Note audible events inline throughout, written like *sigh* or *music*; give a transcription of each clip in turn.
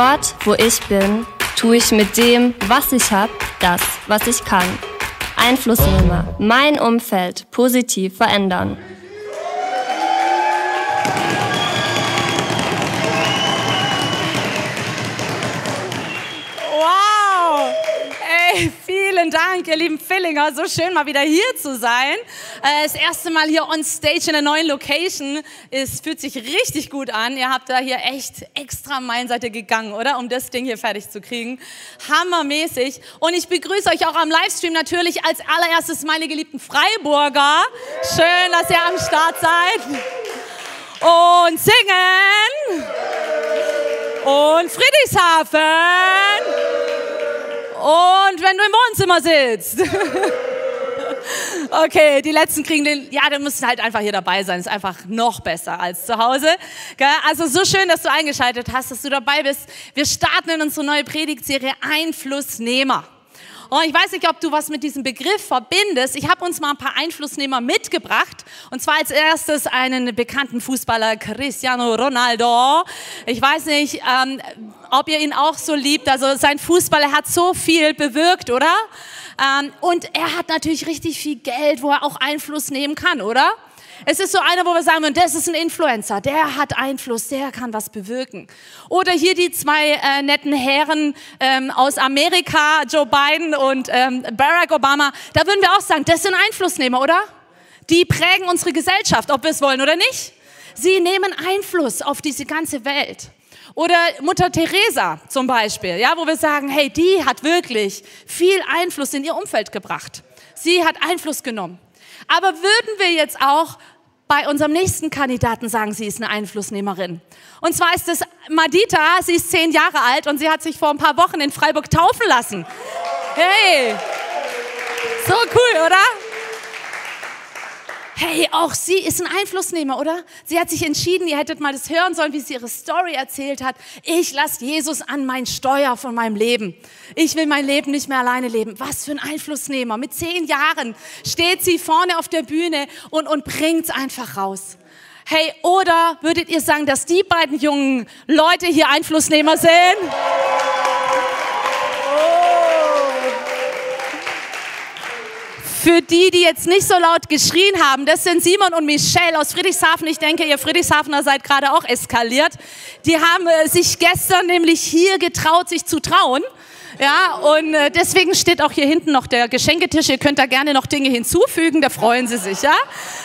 Dort, wo ich bin, tue ich mit dem, was ich habe, das, was ich kann. Einflussnehmer, mein Umfeld positiv verändern. Vielen Dank, ihr lieben Fillinger. So schön, mal wieder hier zu sein. Äh, das erste Mal hier on stage in einer neuen Location. Es fühlt sich richtig gut an. Ihr habt da hier echt extra Meilenseite gegangen, oder? Um das Ding hier fertig zu kriegen. Hammermäßig. Und ich begrüße euch auch am Livestream natürlich als allererstes meine geliebten Freiburger. Schön, dass ihr am Start seid. Und singen. Und Friedrichshafen. Und wenn du im Wohnzimmer sitzt. *laughs* Okay, die letzten kriegen den, ja, dann müssen halt einfach hier dabei sein. Ist einfach noch besser als zu Hause. Also so schön, dass du eingeschaltet hast, dass du dabei bist. Wir starten in unsere neue Predigtserie Einflussnehmer. Und ich weiß nicht, ob du was mit diesem Begriff verbindest. Ich habe uns mal ein paar Einflussnehmer mitgebracht. Und zwar als erstes einen bekannten Fußballer, Cristiano Ronaldo. Ich weiß nicht, ähm, ob ihr ihn auch so liebt. Also sein Fußball, hat so viel bewirkt, oder? Ähm, und er hat natürlich richtig viel Geld, wo er auch Einfluss nehmen kann, oder? Es ist so einer, wo wir sagen, das ist ein Influencer, der hat Einfluss, der kann was bewirken. Oder hier die zwei äh, netten Herren ähm, aus Amerika, Joe Biden und ähm, Barack Obama, da würden wir auch sagen, das sind Einflussnehmer, oder? Die prägen unsere Gesellschaft, ob wir es wollen oder nicht. Sie nehmen Einfluss auf diese ganze Welt. Oder Mutter Teresa zum Beispiel, ja, wo wir sagen, hey, die hat wirklich viel Einfluss in ihr Umfeld gebracht. Sie hat Einfluss genommen. Aber würden wir jetzt auch bei unserem nächsten Kandidaten sagen, sie ist eine Einflussnehmerin. Und zwar ist es Madita, sie ist zehn Jahre alt und sie hat sich vor ein paar Wochen in Freiburg taufen lassen. Hey, so cool, oder? Hey, auch sie ist ein Einflussnehmer, oder? Sie hat sich entschieden, ihr hättet mal das hören sollen, wie sie ihre Story erzählt hat. Ich lasse Jesus an mein Steuer von meinem Leben. Ich will mein Leben nicht mehr alleine leben. Was für ein Einflussnehmer. Mit zehn Jahren steht sie vorne auf der Bühne und, und bringt es einfach raus. Hey, oder würdet ihr sagen, dass die beiden jungen Leute hier Einflussnehmer sind? Für die, die jetzt nicht so laut geschrien haben, das sind Simon und Michelle aus Friedrichshafen. Ich denke, ihr Friedrichshafener seid gerade auch eskaliert. Die haben äh, sich gestern nämlich hier getraut, sich zu trauen. Ja, und äh, deswegen steht auch hier hinten noch der Geschenketisch. Ihr könnt da gerne noch Dinge hinzufügen, da freuen sie sich, ja?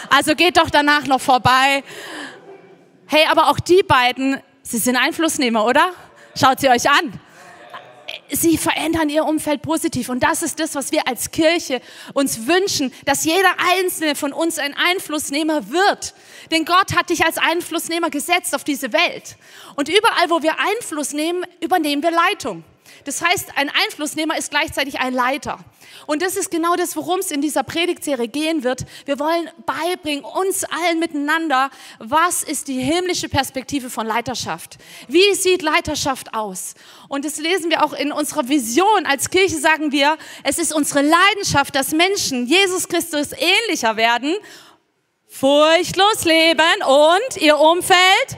Also geht doch danach noch vorbei. Hey, aber auch die beiden, sie sind Einflussnehmer, oder? Schaut sie euch an sie verändern ihr Umfeld positiv. Und das ist das, was wir als Kirche uns wünschen, dass jeder einzelne von uns ein Einflussnehmer wird. Denn Gott hat dich als Einflussnehmer gesetzt auf diese Welt. Und überall, wo wir Einfluss nehmen, übernehmen wir Leitung. Das heißt, ein Einflussnehmer ist gleichzeitig ein Leiter. Und das ist genau das, worum es in dieser Predigtserie gehen wird. Wir wollen beibringen, uns allen miteinander, was ist die himmlische Perspektive von Leiterschaft? Wie sieht Leiterschaft aus? Und das lesen wir auch in unserer Vision. Als Kirche sagen wir, es ist unsere Leidenschaft, dass Menschen Jesus Christus ähnlicher werden, furchtlos leben und ihr Umfeld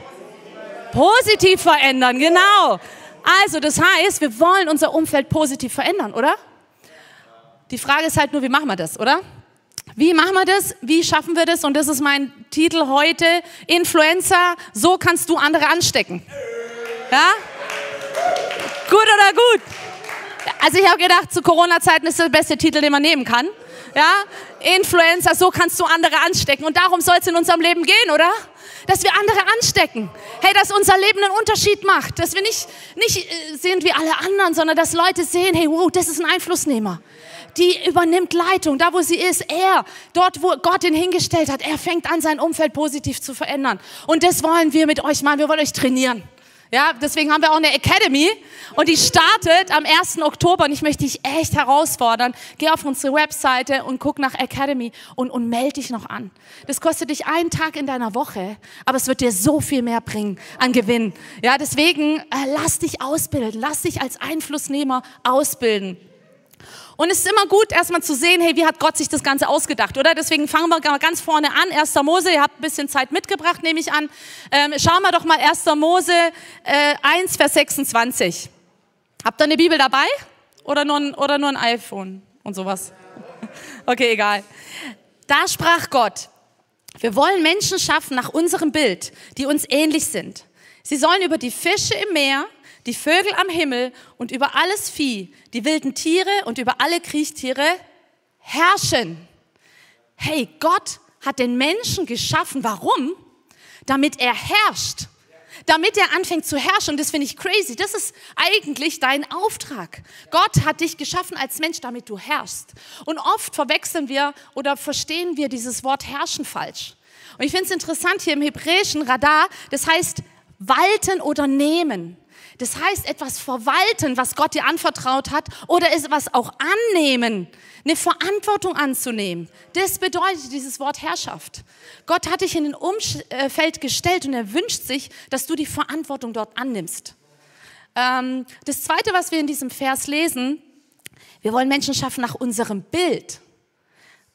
positiv verändern. Genau. Also, das heißt, wir wollen unser Umfeld positiv verändern, oder? Die Frage ist halt nur, wie machen wir das, oder? Wie machen wir das? Wie schaffen wir das? Und das ist mein Titel heute. Influencer, so kannst du andere anstecken. Ja? Gut oder gut? Also ich habe gedacht, zu Corona-Zeiten ist der beste Titel, den man nehmen kann. Ja? Influencer, so kannst du andere anstecken. Und darum soll es in unserem Leben gehen, oder? Dass wir andere anstecken. Hey, dass unser Leben einen Unterschied macht. Dass wir nicht, nicht äh, sind wie alle anderen, sondern dass Leute sehen, hey, wow, das ist ein Einflussnehmer die übernimmt Leitung, da wo sie ist. Er, dort wo Gott ihn hingestellt hat, er fängt an, sein Umfeld positiv zu verändern. Und das wollen wir mit euch machen. Wir wollen euch trainieren. Ja, deswegen haben wir auch eine Academy und die startet am 1. Oktober und ich möchte dich echt herausfordern. Geh auf unsere Webseite und guck nach Academy und, und melde dich noch an. Das kostet dich einen Tag in deiner Woche, aber es wird dir so viel mehr bringen an Gewinn. Ja, deswegen äh, lass dich ausbilden, lass dich als Einflussnehmer ausbilden. Und es ist immer gut, erstmal zu sehen, hey, wie hat Gott sich das Ganze ausgedacht, oder? Deswegen fangen wir ganz vorne an. 1. Mose, ihr habt ein bisschen Zeit mitgebracht, nehme ich an. Ähm, schauen wir doch mal 1. Mose äh, 1, Vers 26. Habt ihr eine Bibel dabei? Oder nur ein, oder nur ein iPhone und sowas? *laughs* Okay, egal. Da sprach Gott, wir wollen Menschen schaffen nach unserem Bild, die uns ähnlich sind. Sie sollen über die Fische im Meer, die Vögel am Himmel und über alles Vieh, die wilden Tiere und über alle Kriechtiere herrschen. Hey, Gott hat den Menschen geschaffen. Warum? Damit er herrscht. Damit er anfängt zu herrschen. Und das finde ich crazy. Das ist eigentlich dein Auftrag. Gott hat dich geschaffen als Mensch, damit du herrschst. Und oft verwechseln wir oder verstehen wir dieses Wort herrschen falsch. Und ich finde es interessant hier im hebräischen Radar, das heißt walten oder nehmen. Das heißt, etwas verwalten, was Gott dir anvertraut hat, oder etwas auch annehmen, eine Verantwortung anzunehmen. Das bedeutet dieses Wort Herrschaft. Gott hat dich in ein Umfeld gestellt und er wünscht sich, dass du die Verantwortung dort annimmst. Ähm, das Zweite, was wir in diesem Vers lesen, wir wollen Menschen schaffen nach unserem Bild.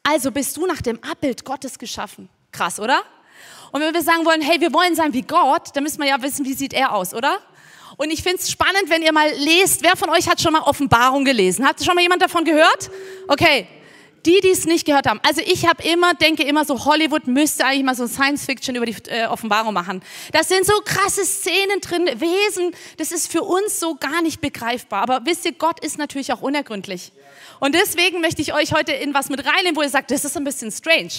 Also bist du nach dem Abbild Gottes geschaffen. Krass, oder? Und wenn wir sagen wollen, hey, wir wollen sein wie Gott, dann müssen wir ja wissen, wie sieht er aus, oder? Und ich finde es spannend, wenn ihr mal lest, wer von euch hat schon mal Offenbarung gelesen? Hat schon mal jemand davon gehört? Okay, die, die es nicht gehört haben. Also ich habe immer, denke immer so, Hollywood müsste eigentlich mal so Science Fiction über die äh, Offenbarung machen. Das sind so krasse Szenen drin, Wesen, das ist für uns so gar nicht begreifbar. Aber wisst ihr, Gott ist natürlich auch unergründlich. Und deswegen möchte ich euch heute in was mit reinnehmen, wo ihr sagt, das ist ein bisschen strange.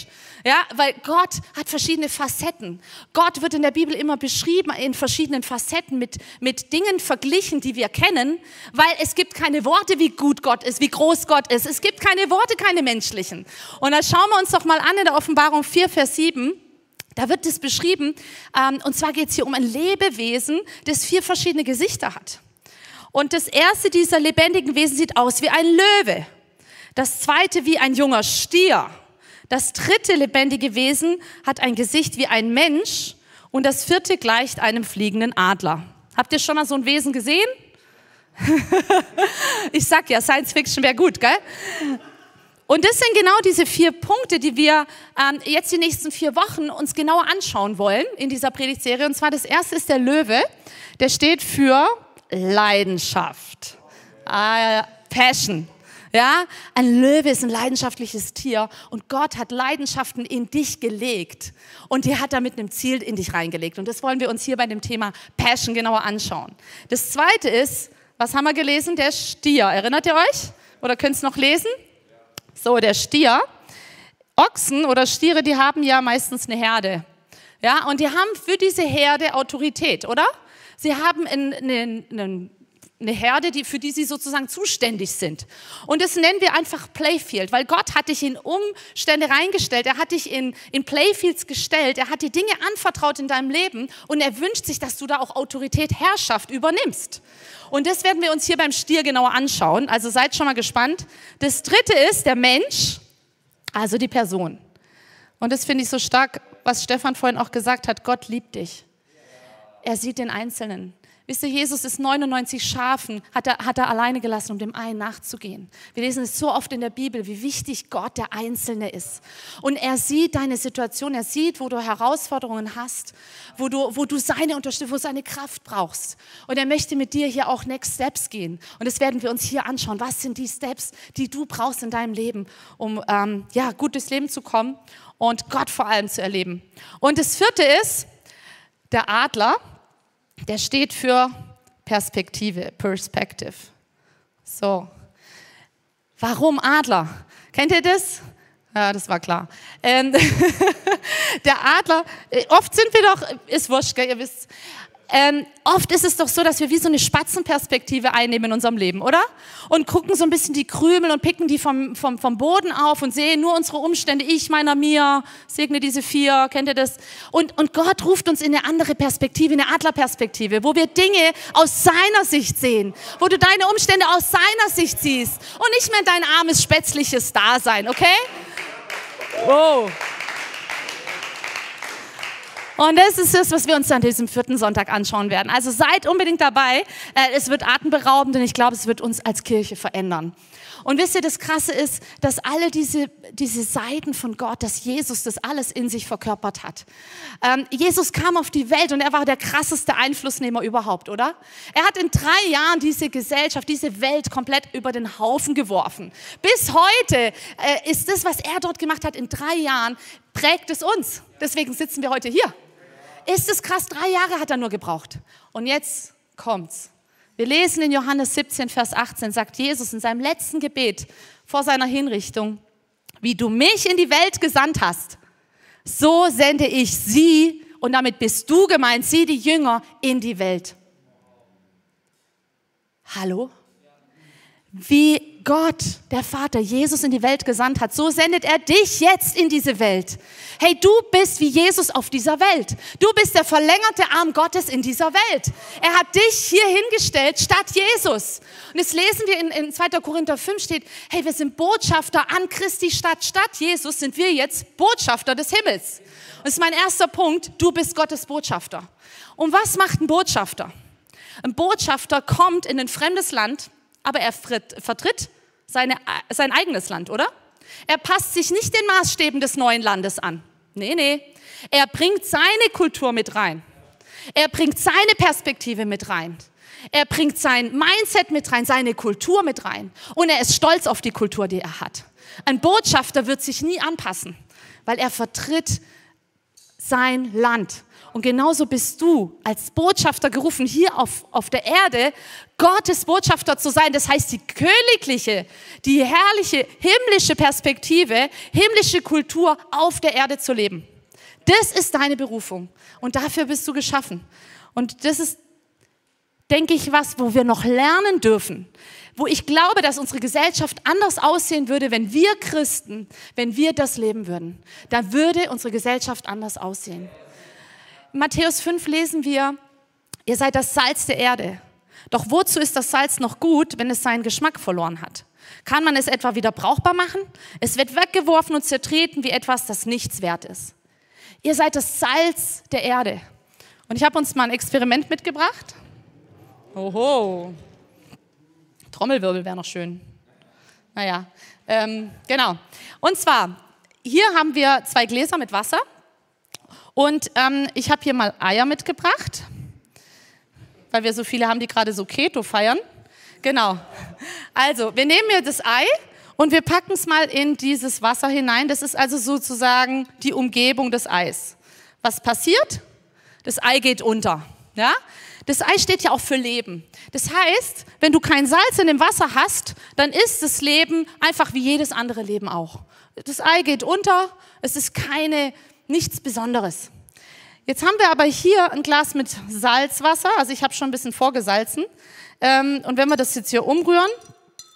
Ja, weil Gott hat verschiedene Facetten. Gott wird in der Bibel immer beschrieben in verschiedenen Facetten mit, mit Dingen verglichen, die wir kennen, weil es gibt keine Worte, wie gut Gott ist, wie groß Gott ist. Es gibt keine Worte, keine menschlichen. Und da schauen wir uns doch mal an in der Offenbarung 4, Vers 7. Da wird es beschrieben, ähm, und zwar geht es hier um ein Lebewesen, das vier verschiedene Gesichter hat. Und das erste dieser lebendigen Wesen sieht aus wie ein Löwe. Das zweite wie ein junger Stier. Das dritte lebendige Wesen hat ein Gesicht wie ein Mensch. Und das vierte gleicht einem fliegenden Adler. Habt ihr schon mal so ein Wesen gesehen? *laughs* ich sag ja, Science Fiction wäre gut, gell? Und das sind genau diese vier Punkte, die wir ähm, jetzt die nächsten vier Wochen uns genauer anschauen wollen in dieser Predigtserie. Und zwar das erste ist der Löwe. Der steht für Leidenschaft. Äh, Passion. Ja, ein Löwe ist ein leidenschaftliches Tier und Gott hat Leidenschaften in dich gelegt und die hat er mit einem Ziel in dich reingelegt. Und das wollen wir uns hier bei dem Thema Passion genauer anschauen. Das zweite ist, was haben wir gelesen? Der Stier. Erinnert ihr euch? Oder könnt ihr es noch lesen? So, der Stier. Ochsen oder Stiere, die haben ja meistens eine Herde. Ja, und die haben für diese Herde Autorität, oder? Sie haben einen, einen, einen eine Herde, die, für die sie sozusagen zuständig sind. Und das nennen wir einfach Playfield, weil Gott hat dich in Umstände reingestellt, er hat dich in, in Playfields gestellt, er hat dir Dinge anvertraut in deinem Leben und er wünscht sich, dass du da auch Autorität, Herrschaft übernimmst. Und das werden wir uns hier beim Stier genauer anschauen, also seid schon mal gespannt. Das dritte ist der Mensch, also die Person. Und das finde ich so stark, was Stefan vorhin auch gesagt hat, Gott liebt dich. Er sieht den Einzelnen. Wisst ihr, Jesus ist 99 Schafen, hat er, hat er alleine gelassen, um dem einen nachzugehen. Wir lesen es so oft in der Bibel, wie wichtig Gott der Einzelne ist. Und er sieht deine Situation, er sieht, wo du Herausforderungen hast, wo du, wo du seine Unterstützung, wo seine Kraft brauchst. Und er möchte mit dir hier auch Next Steps gehen. Und das werden wir uns hier anschauen. Was sind die Steps, die du brauchst in deinem Leben, um ähm, ja, gut durchs Leben zu kommen und Gott vor allem zu erleben. Und das vierte ist der Adler der steht für Perspektive, Perspective. So. Warum Adler? Kennt ihr das? Ja, das war klar. Ähm, *laughs* der Adler, äh, oft sind wir doch, ist wurscht, ihr wisst, ähm, oft ist es doch so, dass wir wie so eine Spatzenperspektive einnehmen in unserem Leben, oder? Und gucken so ein bisschen die Krümel und picken die vom, vom, vom Boden auf und sehen nur unsere Umstände. Ich, meiner, mir, segne diese vier, kennt ihr das? Und, und Gott ruft uns in eine andere Perspektive, eine Adlerperspektive, wo wir Dinge aus seiner Sicht sehen, wo du deine Umstände aus seiner Sicht siehst und nicht mehr dein armes, spätzliches Dasein, okay? Wow. Und das ist es, was wir uns dann diesem vierten Sonntag anschauen werden. Also seid unbedingt dabei. Äh, es wird atemberaubend und ich glaube, es wird uns als Kirche verändern. Und wisst ihr, das Krasse ist, dass alle diese, diese Seiten von Gott, dass Jesus das alles in sich verkörpert hat. Ähm, Jesus kam auf die Welt und er war der krasseste Einflussnehmer überhaupt, oder? Er hat in drei Jahren diese Gesellschaft, diese Welt komplett über den Haufen geworfen. Bis heute äh, ist das, was er dort gemacht hat, in drei Jahren, prägt es uns. Deswegen sitzen wir heute hier. Ist es krass, drei Jahre hat er nur gebraucht. Und jetzt kommt's. Wir lesen in Johannes 17, Vers 18, sagt Jesus in seinem letzten Gebet vor seiner Hinrichtung, wie du mich in die Welt gesandt hast, so sende ich sie, und damit bist du gemeint, sie, die Jünger, in die Welt. Hallo? Wie Gott, der Vater, Jesus in die Welt gesandt hat, so sendet er dich jetzt in diese Welt. Hey, du bist wie Jesus auf dieser Welt. Du bist der verlängerte Arm Gottes in dieser Welt. Er hat dich hier hingestellt statt Jesus. Und jetzt lesen wir in, in 2. Korinther 5 steht, hey, wir sind Botschafter an Christi Stadt. Statt Jesus sind wir jetzt Botschafter des Himmels. Und das ist mein erster Punkt, du bist Gottes Botschafter. Und was macht ein Botschafter? Ein Botschafter kommt in ein fremdes Land, aber er vertritt seine, sein eigenes Land, oder? Er passt sich nicht den Maßstäben des neuen Landes an. Nee, nee. Er bringt seine Kultur mit rein. Er bringt seine Perspektive mit rein. Er bringt sein Mindset mit rein, seine Kultur mit rein. Und er ist stolz auf die Kultur, die er hat. Ein Botschafter wird sich nie anpassen, weil er vertritt sein Land. Und genauso bist du als Botschafter gerufen, hier auf, auf der Erde Gottes Botschafter zu sein. Das heißt, die königliche, die herrliche, himmlische Perspektive, himmlische Kultur auf der Erde zu leben. Das ist deine Berufung. Und dafür bist du geschaffen. Und das ist, denke ich, was, wo wir noch lernen dürfen. Wo ich glaube, dass unsere Gesellschaft anders aussehen würde, wenn wir Christen, wenn wir das leben würden. Dann würde unsere Gesellschaft anders aussehen. Matthäus 5 lesen wir, ihr seid das Salz der Erde. Doch wozu ist das Salz noch gut, wenn es seinen Geschmack verloren hat? Kann man es etwa wieder brauchbar machen? Es wird weggeworfen und zertreten wie etwas, das nichts wert ist. Ihr seid das Salz der Erde. Und ich habe uns mal ein Experiment mitgebracht. Oho. Trommelwirbel wäre noch schön. Naja, ähm, genau. Und zwar, hier haben wir zwei Gläser mit Wasser. Und ähm, ich habe hier mal Eier mitgebracht, weil wir so viele haben, die gerade so Keto feiern. Genau. Also, wir nehmen hier das Ei und wir packen es mal in dieses Wasser hinein. Das ist also sozusagen die Umgebung des Eis. Was passiert? Das Ei geht unter. Ja? Das Ei steht ja auch für Leben. Das heißt, wenn du kein Salz in dem Wasser hast, dann ist das Leben einfach wie jedes andere Leben auch. Das Ei geht unter, es ist keine nichts Besonderes. Jetzt haben wir aber hier ein Glas mit Salzwasser, also ich habe schon ein bisschen vorgesalzen. Ähm, und wenn wir das jetzt hier umrühren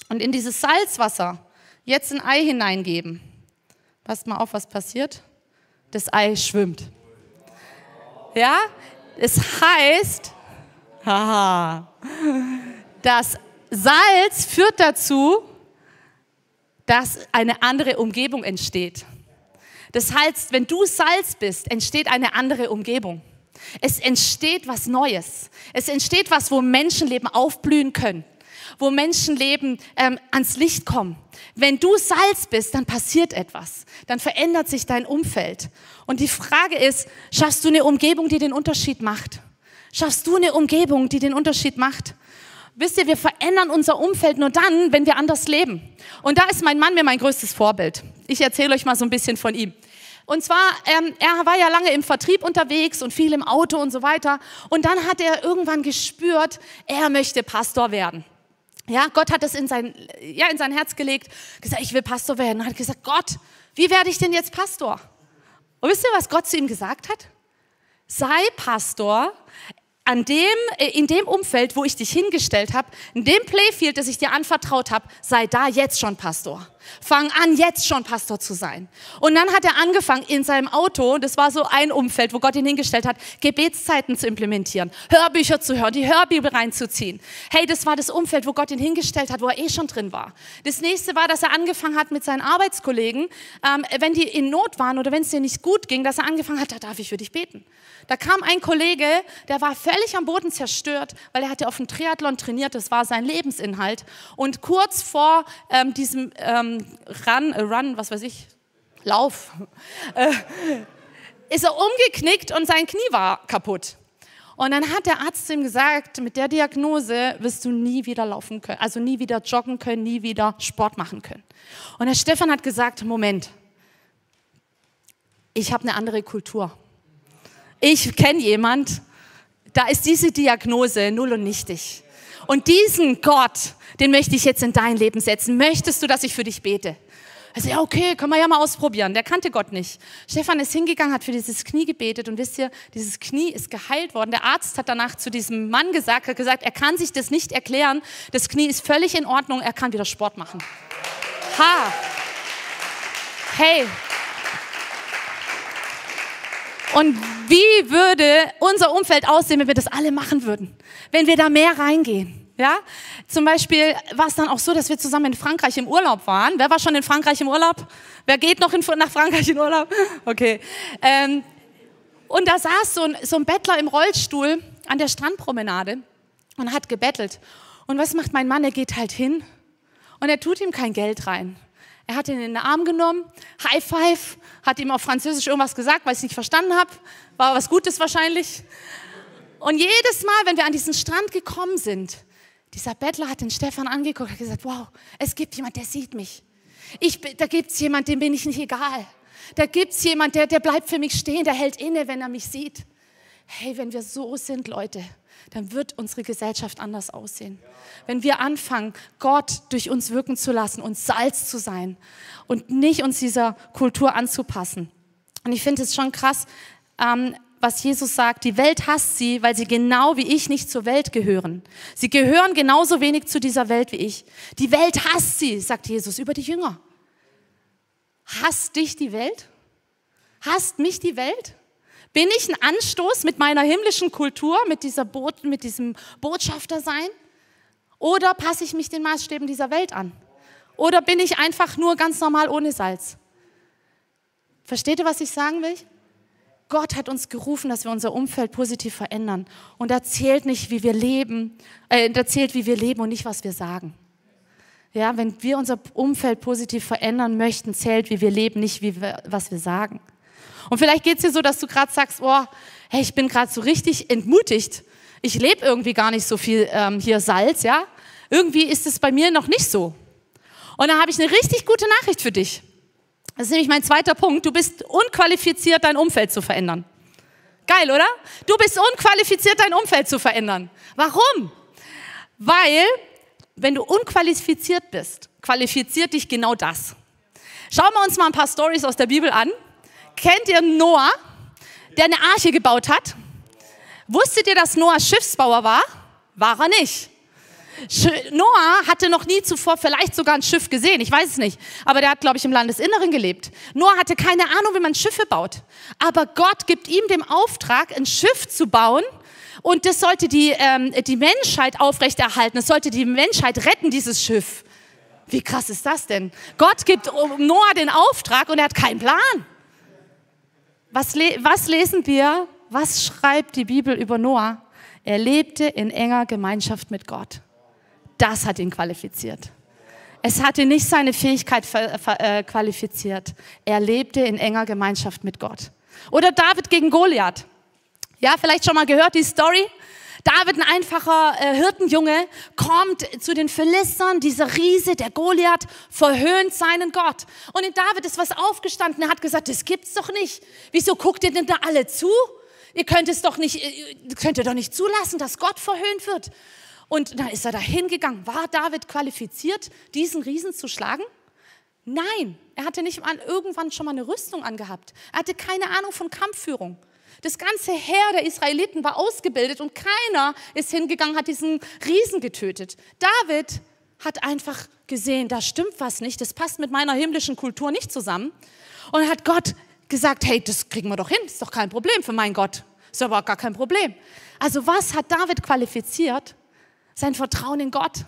und in dieses Salzwasser jetzt ein Ei hineingeben, passt mal auf, was passiert. Das Ei schwimmt. Ja, es heißt, haha, das Salz führt dazu, dass eine andere Umgebung entsteht. Das heißt, wenn du Salz bist, entsteht eine andere Umgebung. Es entsteht was Neues. Es entsteht was, wo Menschenleben aufblühen können, wo Menschenleben ähm, ans Licht kommen. Wenn du Salz bist, dann passiert etwas. Dann verändert sich dein Umfeld. Und die Frage ist, schaffst du eine Umgebung, die den Unterschied macht? Schaffst du eine Umgebung, die den Unterschied macht? Wisst ihr, wir verändern unser Umfeld nur dann, wenn wir anders leben. Und da ist mein Mann mir mein größtes Vorbild. Ich erzähle euch mal so ein bisschen von ihm. Und zwar, ähm, er war ja lange im Vertrieb unterwegs und viel im Auto und so weiter. Und dann hat er irgendwann gespürt, er möchte Pastor werden. Ja, Gott hat es in sein, ja, in sein Herz gelegt, gesagt, ich will Pastor werden. Und hat gesagt, Gott, wie werde ich denn jetzt Pastor? Und wisst ihr, was Gott zu ihm gesagt hat? Sei Pastor, an dem, äh, in dem Umfeld, wo ich dich hingestellt habe, in dem Playfield, das ich dir anvertraut habe, sei da jetzt schon Pastor. Fang an, jetzt schon Pastor zu sein. Und dann hat er angefangen, in seinem Auto, das war so ein Umfeld, wo Gott ihn hingestellt hat, Gebetszeiten zu implementieren, Hörbücher zu hören, die Hörbibel reinzuziehen. Hey, das war das Umfeld, wo Gott ihn hingestellt hat, wo er eh schon drin war. Das nächste war, dass er angefangen hat mit seinen Arbeitskollegen, ähm, wenn die in Not waren oder wenn es dir nicht gut ging, dass er angefangen hat, da darf ich für dich beten. Da kam ein Kollege, der war völlig am Boden zerstört, weil er hatte auf dem Triathlon trainiert, das war sein Lebensinhalt. Und kurz vor ähm, diesem ähm, Run, äh, Run, was weiß ich, Lauf, äh, ist er umgeknickt und sein Knie war kaputt. Und dann hat der Arzt ihm gesagt, mit der Diagnose wirst du nie wieder laufen können, also nie wieder joggen können, nie wieder Sport machen können. Und der Stefan hat gesagt, Moment, ich habe eine andere Kultur. Ich kenne jemand, da ist diese Diagnose null und nichtig. Und diesen Gott, den möchte ich jetzt in dein Leben setzen. Möchtest du, dass ich für dich bete? Also ja, okay, können wir ja mal ausprobieren. Der kannte Gott nicht. Stefan ist hingegangen, hat für dieses Knie gebetet und wisst ihr, dieses Knie ist geheilt worden. Der Arzt hat danach zu diesem Mann gesagt, hat gesagt, er kann sich das nicht erklären. Das Knie ist völlig in Ordnung, er kann wieder Sport machen. Ha! Hey! Und wie würde unser Umfeld aussehen, wenn wir das alle machen würden? Wenn wir da mehr reingehen? Ja, zum Beispiel war es dann auch so, dass wir zusammen in Frankreich im Urlaub waren. Wer war schon in Frankreich im Urlaub? Wer geht noch in, nach Frankreich in Urlaub? *laughs* Okay. Ähm, und da saß so ein, so ein Bettler im Rollstuhl an der Strandpromenade und hat gebettelt. Und was macht mein Mann? Er geht halt hin und er tut ihm kein Geld rein. Er hat ihn in den Arm genommen, High Five, hat ihm auf Französisch irgendwas gesagt, weil ich es nicht verstanden habe. War was Gutes wahrscheinlich. Und jedes Mal, wenn wir an diesen Strand gekommen sind, dieser Bettler hat den Stefan angeguckt und gesagt, wow, es gibt jemand, der sieht mich. Ich, da gibt es jemand, dem bin ich nicht egal. Da gibt es jemand, der, der bleibt für mich stehen, der hält inne, wenn er mich sieht. Hey, wenn wir so sind, Leute, dann wird unsere Gesellschaft anders aussehen. Wenn wir anfangen, Gott durch uns wirken zu lassen und Salz zu sein und nicht uns dieser Kultur anzupassen. Und ich finde es schon krass, ähm, was Jesus sagt, die Welt hasst sie, weil sie genau wie ich nicht zur Welt gehören. Sie gehören genauso wenig zu dieser Welt wie ich. Die Welt hasst sie, sagt Jesus über die Jünger. Hasst dich die Welt? Hasst mich die Welt? Bin ich ein Anstoß mit meiner himmlischen Kultur, mit, dieser Bo mit diesem Botschafter sein? Oder passe ich mich den Maßstäben dieser Welt an? Oder bin ich einfach nur ganz normal ohne Salz? Versteht ihr, was ich sagen will? Gott hat uns gerufen, dass wir unser Umfeld positiv verändern. Und er zählt nicht, wie wir leben, äh, er zählt, wie wir leben und nicht, was wir sagen. Ja, wenn wir unser Umfeld positiv verändern möchten, zählt, wie wir leben, nicht, wie wir, was wir sagen. Und vielleicht geht es dir so, dass du gerade sagst, oh, hey, ich bin gerade so richtig entmutigt. Ich lebe irgendwie gar nicht so viel ähm, hier Salz, ja. Irgendwie ist es bei mir noch nicht so. Und dann habe ich eine richtig gute Nachricht für dich. Das ist nämlich mein zweiter Punkt. Du bist unqualifiziert, dein Umfeld zu verändern. Geil, oder? Du bist unqualifiziert, dein Umfeld zu verändern. Warum? Weil, wenn du unqualifiziert bist, qualifiziert dich genau das. Schauen wir uns mal ein paar Stories aus der Bibel an. Kennt ihr Noah, der eine Arche gebaut hat? Wusstet ihr, dass Noah Schiffsbauer war? War er nicht. Noah hatte noch nie zuvor vielleicht sogar ein Schiff gesehen, ich weiß es nicht, aber der hat, glaube ich, im Landesinneren gelebt. Noah hatte keine Ahnung, wie man Schiffe baut. Aber Gott gibt ihm den Auftrag, ein Schiff zu bauen und das sollte die, ähm, die Menschheit aufrechterhalten, es sollte die Menschheit retten, dieses Schiff. Wie krass ist das denn? Gott gibt Noah den Auftrag und er hat keinen Plan. Was, was lesen wir? Was schreibt die Bibel über Noah? Er lebte in enger Gemeinschaft mit Gott. Das hat ihn qualifiziert. Es hatte nicht seine Fähigkeit äh, qualifiziert. Er lebte in enger Gemeinschaft mit Gott. Oder David gegen Goliath. Ja, vielleicht schon mal gehört die Story. David, ein einfacher äh, Hirtenjunge, kommt zu den Philistern, dieser Riese, der Goliath, verhöhnt seinen Gott. Und in David ist was aufgestanden, er hat gesagt, das gibt's doch nicht. Wieso guckt ihr denn da alle zu? Ihr könnt es doch nicht, äh, könnt ihr doch nicht zulassen, dass Gott verhöhnt wird. Und dann ist er da hingegangen. War David qualifiziert, diesen Riesen zu schlagen? Nein, er hatte nicht mal irgendwann schon mal eine Rüstung angehabt. Er hatte keine Ahnung von Kampfführung. Das ganze Heer der Israeliten war ausgebildet und keiner ist hingegangen, hat diesen Riesen getötet. David hat einfach gesehen, da stimmt was nicht, das passt mit meiner himmlischen Kultur nicht zusammen. Und hat Gott gesagt, hey, das kriegen wir doch hin, ist doch kein Problem für meinen Gott. Ist aber gar kein Problem. Also was hat David qualifiziert? sein Vertrauen in Gott.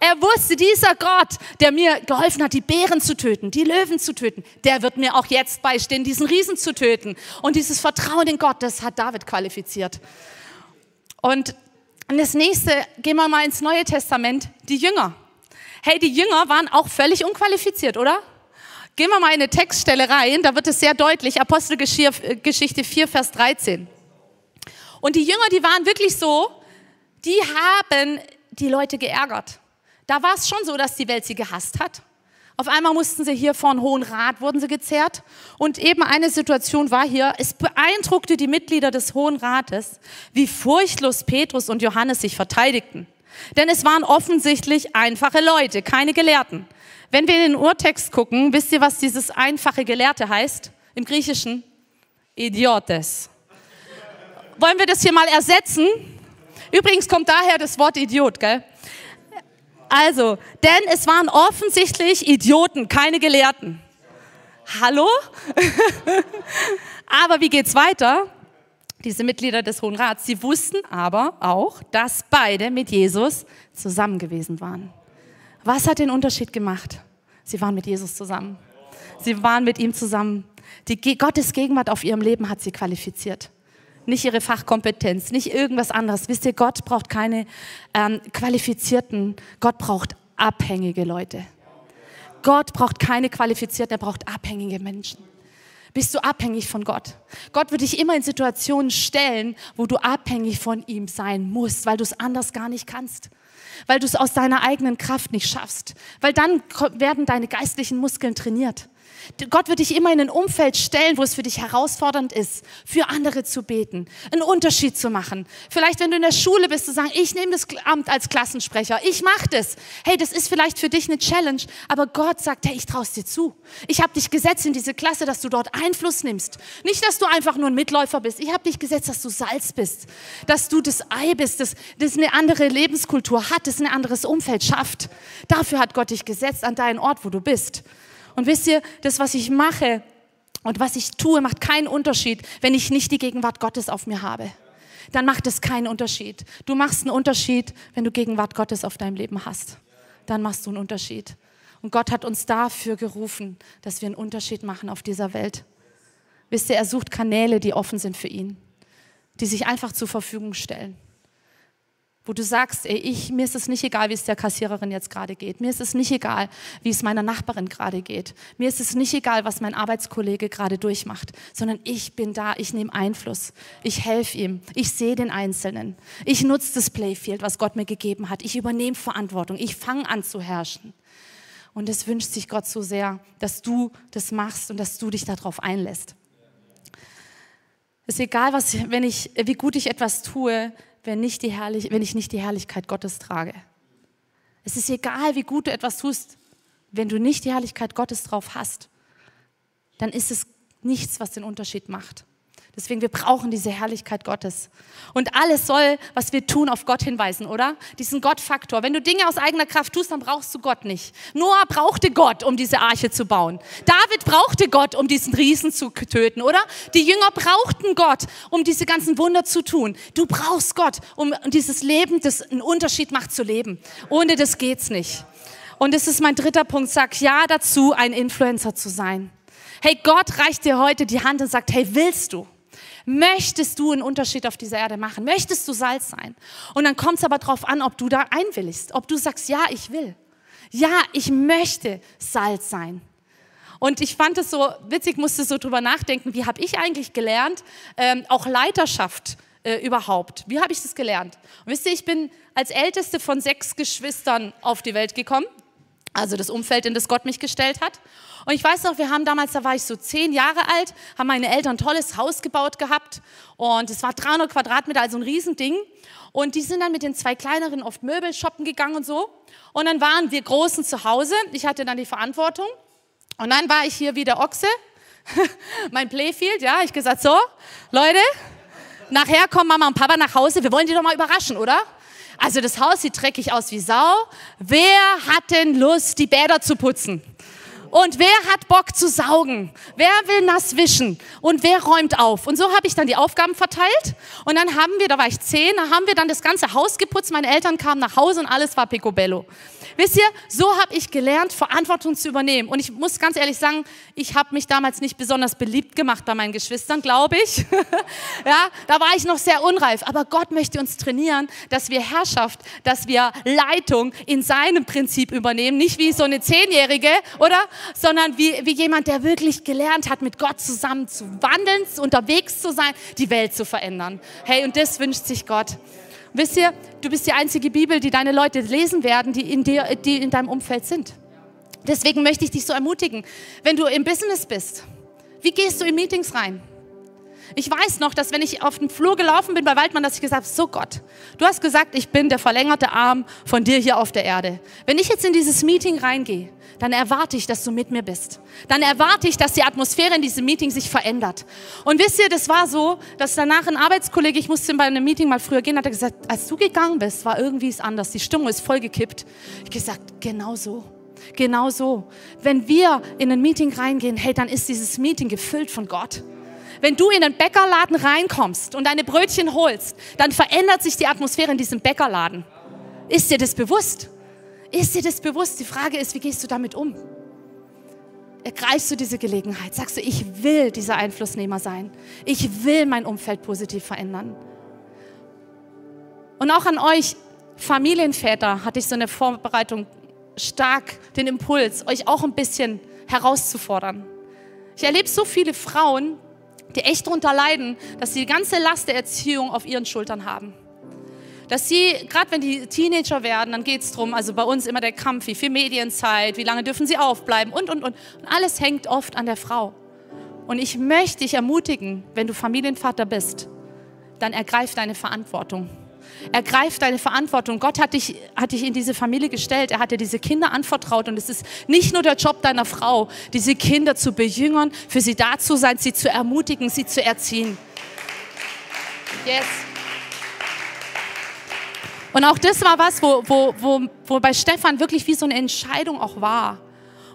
Er wusste, dieser Gott, der mir geholfen hat, die Bären zu töten, die Löwen zu töten, der wird mir auch jetzt beistehen, diesen Riesen zu töten. Und dieses Vertrauen in Gott, das hat David qualifiziert. Und das nächste, gehen wir mal ins Neue Testament, die Jünger. Hey, die Jünger waren auch völlig unqualifiziert, oder? Gehen wir mal in eine Textstelle rein, da wird es sehr deutlich, Apostelgeschichte 4, Vers 13. Und die Jünger, die waren wirklich so, die haben die Leute geärgert. Da war es schon so, dass die Welt sie gehasst hat. Auf einmal mussten sie hier vor einen Hohen Rat, wurden sie gezerrt. Und eben eine Situation war hier, es beeindruckte die Mitglieder des Hohen Rates, wie furchtlos Petrus und Johannes sich verteidigten. Denn es waren offensichtlich einfache Leute, keine Gelehrten. Wenn wir in den Urtext gucken, wisst ihr, was dieses einfache Gelehrte heißt? Im Griechischen? Idiotes. Wollen wir das hier mal ersetzen? Übrigens kommt daher das Wort Idiot, gell? Also, denn es waren offensichtlich Idioten, keine Gelehrten. Hallo? *laughs* aber wie geht's weiter? Diese Mitglieder des Hohen Rats, sie wussten aber auch, dass beide mit Jesus zusammen gewesen waren. Was hat den Unterschied gemacht? Sie waren mit Jesus zusammen. Sie waren mit ihm zusammen. Die Gottes Gegenwart auf ihrem Leben hat sie qualifiziert nicht ihre Fachkompetenz, nicht irgendwas anderes. Wisst ihr, Gott braucht keine ähm, qualifizierten, Gott braucht abhängige Leute. Gott braucht keine qualifizierten, er braucht abhängige Menschen. Bist du abhängig von Gott? Gott wird dich immer in Situationen stellen, wo du abhängig von ihm sein musst, weil du es anders gar nicht kannst weil du es aus deiner eigenen Kraft nicht schaffst, weil dann werden deine geistlichen Muskeln trainiert. Gott wird dich immer in ein Umfeld stellen, wo es für dich herausfordernd ist, für andere zu beten, einen Unterschied zu machen. Vielleicht, wenn du in der Schule bist, zu sagen, ich nehme das Amt als Klassensprecher, ich mache das. Hey, das ist vielleicht für dich eine Challenge, aber Gott sagt, hey, ich traue es dir zu. Ich habe dich gesetzt in diese Klasse, dass du dort Einfluss nimmst. Nicht, dass du einfach nur ein Mitläufer bist. Ich habe dich gesetzt, dass du Salz bist, dass du das Ei bist, das, das eine andere Lebenskultur hat, das ein anderes Umfeld schafft. Dafür hat Gott dich gesetzt an deinen Ort, wo du bist. Und wisst ihr, das, was ich mache und was ich tue, macht keinen Unterschied, wenn ich nicht die Gegenwart Gottes auf mir habe. Dann macht es keinen Unterschied. Du machst einen Unterschied, wenn du Gegenwart Gottes auf deinem Leben hast. Dann machst du einen Unterschied. Und Gott hat uns dafür gerufen, dass wir einen Unterschied machen auf dieser Welt. Wisst ihr, er sucht Kanäle, die offen sind für ihn, die sich einfach zur Verfügung stellen wo du sagst, ey, ich, mir ist es nicht egal, wie es der Kassiererin jetzt gerade geht. Mir ist es nicht egal, wie es meiner Nachbarin gerade geht. Mir ist es nicht egal, was mein Arbeitskollege gerade durchmacht, sondern ich bin da, ich nehme Einfluss. Ich helfe ihm. Ich sehe den Einzelnen. Ich nutze das Playfield, was Gott mir gegeben hat. Ich übernehme Verantwortung. Ich fange an zu herrschen. Und es wünscht sich Gott so sehr, dass du das machst und dass du dich darauf einlässt. Es ist egal, was, wenn ich, wie gut ich etwas tue, wenn, nicht die Herrlich wenn ich nicht die Herrlichkeit Gottes trage. Es ist egal, wie gut du etwas tust, wenn du nicht die Herrlichkeit Gottes drauf hast, dann ist es nichts, was den Unterschied macht. Deswegen, wir brauchen diese Herrlichkeit Gottes. Und alles soll, was wir tun, auf Gott hinweisen, oder? Diesen Gottfaktor. Wenn du Dinge aus eigener Kraft tust, dann brauchst du Gott nicht. Noah brauchte Gott, um diese Arche zu bauen. David brauchte Gott, um diesen Riesen zu töten, oder? Die Jünger brauchten Gott, um diese ganzen Wunder zu tun. Du brauchst Gott, um dieses Leben, das einen Unterschied macht, zu leben. Ohne das geht's nicht. Und das ist mein dritter Punkt. Sag ja dazu, ein Influencer zu sein. Hey, Gott reicht dir heute die Hand und sagt, hey, willst du? Möchtest du einen Unterschied auf dieser Erde machen? Möchtest du Salz sein? Und dann kommt es aber darauf an, ob du da einwilligst, ob du sagst, ja, ich will. Ja, ich möchte Salz sein. Und ich fand es so witzig, musste so drüber nachdenken, wie habe ich eigentlich gelernt, ähm, auch Leiterschaft äh, überhaupt. Wie habe ich das gelernt? Und wisst ihr, ich bin als älteste von sechs Geschwistern auf die Welt gekommen, also das Umfeld, in das Gott mich gestellt hat. Und ich weiß noch, wir haben damals, da war ich so zehn Jahre alt, haben meine Eltern ein tolles Haus gebaut gehabt und es war 300 Quadratmeter, also ein Riesending. Und die sind dann mit den zwei kleineren oft Möbel shoppen gegangen und so. Und dann waren wir Großen zu Hause. Ich hatte dann die Verantwortung. Und dann war ich hier wie der Ochse, *laughs* mein Playfield, ja. Ich gesagt, so, Leute, nachher kommen Mama und Papa nach Hause. Wir wollen die doch mal überraschen, oder? Also das Haus sieht dreckig aus wie Sau. Wer hat denn Lust, die Bäder zu putzen? Und wer hat Bock zu saugen? Wer will nass wischen? Und wer räumt auf? Und so habe ich dann die Aufgaben verteilt. Und dann haben wir, da war ich zehn, da haben wir dann das ganze Haus geputzt. Meine Eltern kamen nach Hause und alles war picobello. Wisst ihr, so habe ich gelernt, Verantwortung zu übernehmen. Und ich muss ganz ehrlich sagen, ich habe mich damals nicht besonders beliebt gemacht bei meinen Geschwistern, glaube ich. *laughs* ja, da war ich noch sehr unreif. Aber Gott möchte uns trainieren, dass wir Herrschaft, dass wir Leitung in seinem Prinzip übernehmen. Nicht wie so eine Zehnjährige, oder? Sondern wie, wie jemand, der wirklich gelernt hat, mit Gott zusammen zu wandeln, unterwegs zu sein, die Welt zu verändern. Hey, und das wünscht sich Gott. Wisst ihr, du bist die einzige Bibel, die deine Leute lesen werden, die in, dir, die in deinem Umfeld sind. Deswegen möchte ich dich so ermutigen, wenn du im Business bist, wie gehst du in Meetings rein? Ich weiß noch, dass wenn ich auf den Flur gelaufen bin bei Waldmann, dass ich gesagt habe, so Gott, du hast gesagt, ich bin der verlängerte Arm von dir hier auf der Erde. Wenn ich jetzt in dieses Meeting reingehe, dann erwarte ich, dass du mit mir bist. Dann erwarte ich, dass die Atmosphäre in diesem Meeting sich verändert. Und wisst ihr, das war so, dass danach ein Arbeitskollege, ich musste bei einem Meeting mal früher gehen, hat er gesagt, als du gegangen bist, war irgendwie es anders. Die Stimmung ist voll gekippt. Ich gesagt, genau so. Genau so. Wenn wir in ein Meeting reingehen, hey, dann ist dieses Meeting gefüllt von Gott. Wenn du in einen Bäckerladen reinkommst und deine Brötchen holst, dann verändert sich die Atmosphäre in diesem Bäckerladen. Ist dir das bewusst? Ist dir das bewusst? Die Frage ist, wie gehst du damit um? Ergreifst du diese Gelegenheit? Sagst du, ich will dieser Einflussnehmer sein. Ich will mein Umfeld positiv verändern. Und auch an euch Familienväter hatte ich so eine Vorbereitung stark den Impuls, euch auch ein bisschen herauszufordern. Ich erlebe so viele Frauen, die echt darunter leiden, dass sie die ganze Last der Erziehung auf ihren Schultern haben dass sie, gerade wenn die Teenager werden, dann geht es darum, also bei uns immer der Kampf, wie viel Medienzeit, wie lange dürfen sie aufbleiben und, und, und. Und alles hängt oft an der Frau. Und ich möchte dich ermutigen, wenn du Familienvater bist, dann ergreif deine Verantwortung. Ergreif deine Verantwortung. Gott hat dich, hat dich in diese Familie gestellt. Er hat dir diese Kinder anvertraut. Und es ist nicht nur der Job deiner Frau, diese Kinder zu bejüngern, für sie da zu sein, sie zu ermutigen, sie zu erziehen. Yes. Und auch das war was, wo, wo, wo, wo bei Stefan wirklich wie so eine Entscheidung auch war.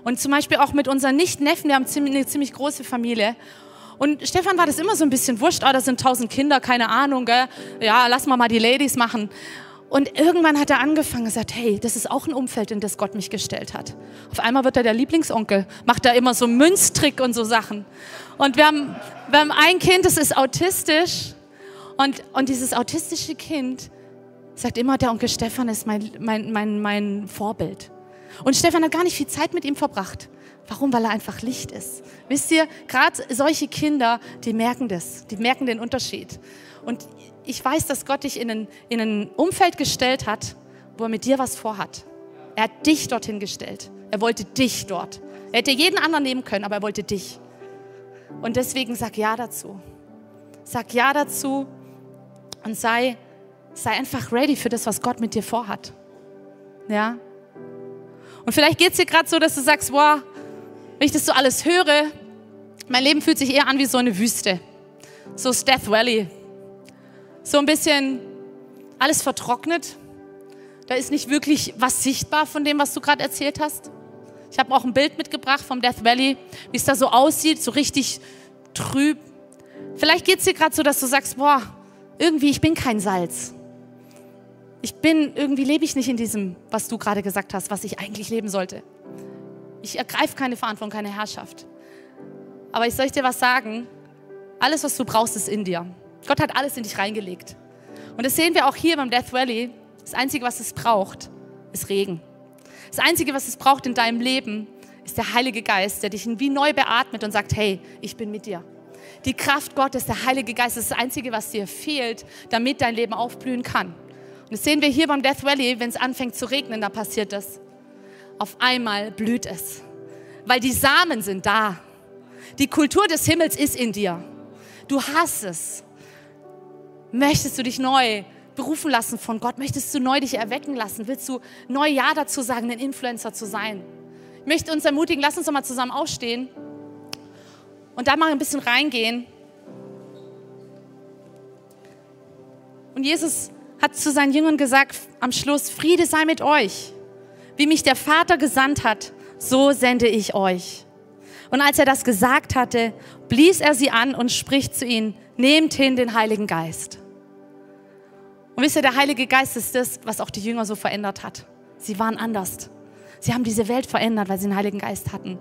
Und zum Beispiel auch mit unseren Nicht-Neffen, wir haben eine ziemlich große Familie. Und Stefan war das immer so ein bisschen wurscht, ah, da sind tausend Kinder, keine Ahnung, gell? ja, lass mal mal die Ladies machen. Und irgendwann hat er angefangen und gesagt, hey, das ist auch ein Umfeld, in das Gott mich gestellt hat. Auf einmal wird er der Lieblingsonkel, macht da immer so Münztrick und so Sachen. Und wir haben, wir haben ein Kind, das ist autistisch. Und, und dieses autistische Kind sagt immer, der Onkel Stefan ist mein, mein, mein, mein Vorbild. Und Stefan hat gar nicht viel Zeit mit ihm verbracht. Warum? Weil er einfach Licht ist. Wisst ihr, gerade solche Kinder, die merken das, die merken den Unterschied. Und ich weiß, dass Gott dich in ein, in ein Umfeld gestellt hat, wo er mit dir was vorhat. Er hat dich dorthin gestellt. Er wollte dich dort. Er hätte jeden anderen nehmen können, aber er wollte dich. Und deswegen sag Ja dazu. Sag Ja dazu und sei sei einfach ready für das, was Gott mit dir vorhat. Ja? Und vielleicht geht es dir gerade so, dass du sagst, wow, wenn ich das so alles höre, mein Leben fühlt sich eher an wie so eine Wüste. So Death Valley. So ein bisschen alles vertrocknet. Da ist nicht wirklich was sichtbar von dem, was du gerade erzählt hast. Ich habe auch ein Bild mitgebracht vom Death Valley, wie es da so aussieht, so richtig trüb. Vielleicht geht es dir gerade so, dass du sagst, boah, irgendwie, ich bin kein Salz ich bin, irgendwie lebe ich nicht in diesem, was du gerade gesagt hast, was ich eigentlich leben sollte. Ich ergreife keine Verantwortung, keine Herrschaft. Aber ich soll dir was sagen, alles, was du brauchst, ist in dir. Gott hat alles in dich reingelegt. Und das sehen wir auch hier beim Death Valley. Das Einzige, was es braucht, ist Regen. Das Einzige, was es braucht in deinem Leben, ist der Heilige Geist, der dich wie neu beatmet und sagt, hey, ich bin mit dir. Die Kraft Gottes, der Heilige Geist, ist das Einzige, was dir fehlt, damit dein Leben aufblühen kann. Das sehen wir hier beim Death Valley, wenn es anfängt zu regnen, da passiert das. Auf einmal blüht es, weil die Samen sind da. Die Kultur des Himmels ist in dir. Du hast es. Möchtest du dich neu berufen lassen von Gott? Möchtest du neu dich erwecken lassen? Willst du neu Ja dazu sagen, ein Influencer zu sein? Ich möchte uns ermutigen, lass uns doch mal zusammen aufstehen und da mal ein bisschen reingehen. Und Jesus hat zu seinen Jüngern gesagt am Schluss, Friede sei mit euch. Wie mich der Vater gesandt hat, so sende ich euch. Und als er das gesagt hatte, blies er sie an und spricht zu ihnen, nehmt hin den Heiligen Geist. Und wisst ihr, der Heilige Geist ist das, was auch die Jünger so verändert hat. Sie waren anders. Sie haben diese Welt verändert, weil sie den Heiligen Geist hatten.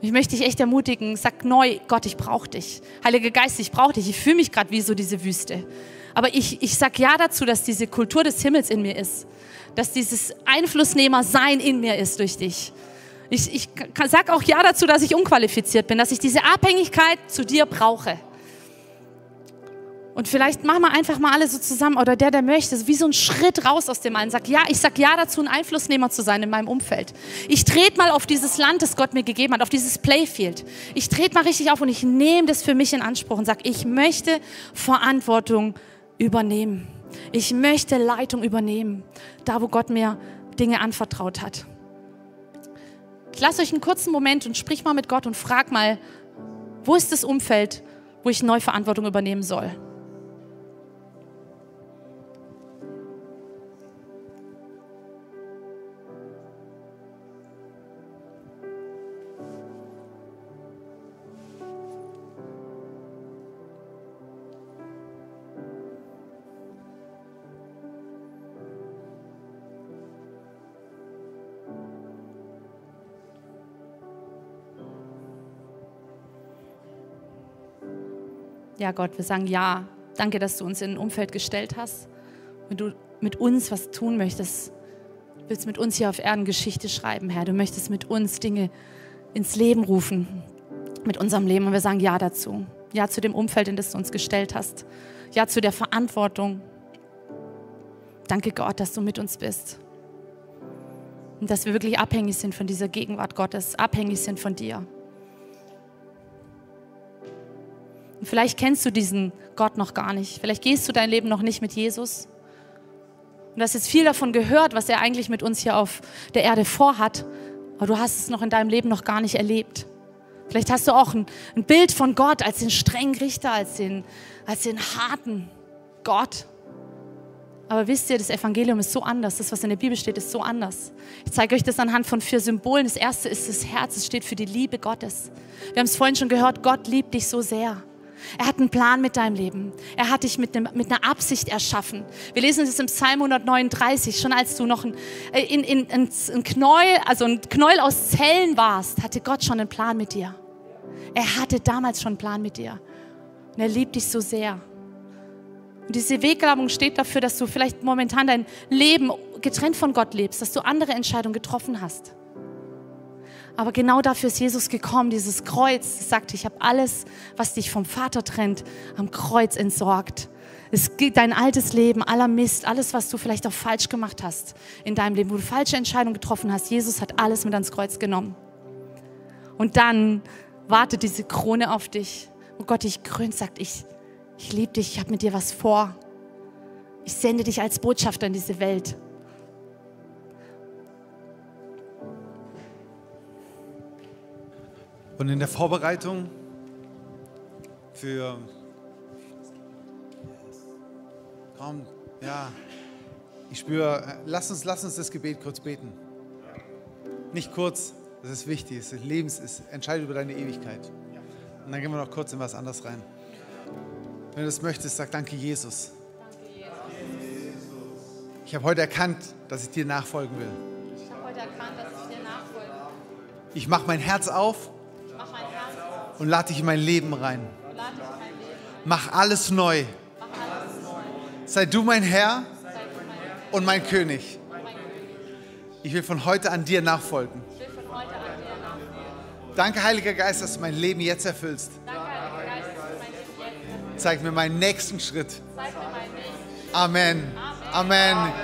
Ich möchte dich echt ermutigen, sag neu, Gott, ich brauche dich. Heiliger Geist, ich brauche dich. Ich fühle mich gerade wie so diese Wüste. Aber ich, ich sag ja dazu, dass diese Kultur des Himmels in mir ist. Dass dieses Einflussnehmer-Sein in mir ist durch dich. Ich, ich sag auch ja dazu, dass ich unqualifiziert bin, dass ich diese Abhängigkeit zu dir brauche. Und vielleicht machen wir einfach mal alle so zusammen oder der, der möchte, wie so ein Schritt raus aus dem einen. Sag ja, ich sag ja dazu, ein Einflussnehmer zu sein in meinem Umfeld. Ich trete mal auf dieses Land, das Gott mir gegeben hat, auf dieses Playfield. Ich trete mal richtig auf und ich nehme das für mich in Anspruch und sag, ich möchte Verantwortung übernehmen. Ich möchte Leitung übernehmen, da wo Gott mir Dinge anvertraut hat. Ich lasse euch einen kurzen Moment und sprich mal mit Gott und frag mal, wo ist das Umfeld, wo ich neu Verantwortung übernehmen soll? Ja, Gott, wir sagen ja. Danke, dass du uns in ein Umfeld gestellt hast. Wenn du mit uns was tun möchtest, willst mit uns hier auf Erden Geschichte schreiben, Herr. Du möchtest mit uns Dinge ins Leben rufen, mit unserem Leben. Und wir sagen ja dazu. Ja zu dem Umfeld, in das du uns gestellt hast. Ja zu der Verantwortung. Danke, Gott, dass du mit uns bist. Und dass wir wirklich abhängig sind von dieser Gegenwart Gottes, abhängig sind von dir. Und vielleicht kennst du diesen Gott noch gar nicht. Vielleicht gehst du dein Leben noch nicht mit Jesus. Und du hast jetzt viel davon gehört, was er eigentlich mit uns hier auf der Erde vorhat. Aber du hast es noch in deinem Leben noch gar nicht erlebt. Vielleicht hast du auch ein, ein Bild von Gott als den strengen Richter, als den, als den harten Gott. Aber wisst ihr, das Evangelium ist so anders. Das, was in der Bibel steht, ist so anders. Ich zeige euch das anhand von vier Symbolen. Das erste ist das Herz. Es steht für die Liebe Gottes. Wir haben es vorhin schon gehört. Gott liebt dich so sehr. Er hat einen Plan mit deinem Leben. Er hat dich mit, einem, mit einer Absicht erschaffen. Wir lesen es im Psalm 139. Schon als du noch ein, äh, in, in, in, ein Knäuel, also ein Knäuel aus Zellen warst, hatte Gott schon einen Plan mit dir. Er hatte damals schon einen Plan mit dir. Und er liebt dich so sehr. Und diese Weggrabung steht dafür, dass du vielleicht momentan dein Leben getrennt von Gott lebst, dass du andere Entscheidungen getroffen hast. Aber genau dafür ist Jesus gekommen, dieses Kreuz. Das sagt, ich habe alles, was dich vom Vater trennt, am Kreuz entsorgt. Es geht dein altes Leben, aller Mist, alles, was du vielleicht auch falsch gemacht hast in deinem Leben, wo du falsche Entscheidungen getroffen hast. Jesus hat alles mit ans Kreuz genommen. Und dann wartet diese Krone auf dich, wo Gott dich krönt, sagt, ich, ich liebe dich, ich habe mit dir was vor. Ich sende dich als Botschafter in diese Welt. Und in der Vorbereitung für. Komm, ja. Ich spüre, lass uns, lass uns das Gebet kurz beten. Nicht kurz, das ist wichtig, das ist Lebens, ist entscheidet über deine Ewigkeit. Und dann gehen wir noch kurz in was anderes rein. Wenn du das möchtest, sag danke Jesus. Ich habe heute erkannt, dass ich dir nachfolgen will. Ich habe heute erkannt, dass ich dir nachfolge. Ich mache mein Herz auf und lade dich in mein Leben rein. Mach alles neu. Sei du mein Herr und mein König. Ich will von heute an dir nachfolgen. Danke, Heiliger Geist, dass du mein Leben jetzt erfüllst. Zeig mir meinen nächsten Schritt. Amen. Amen.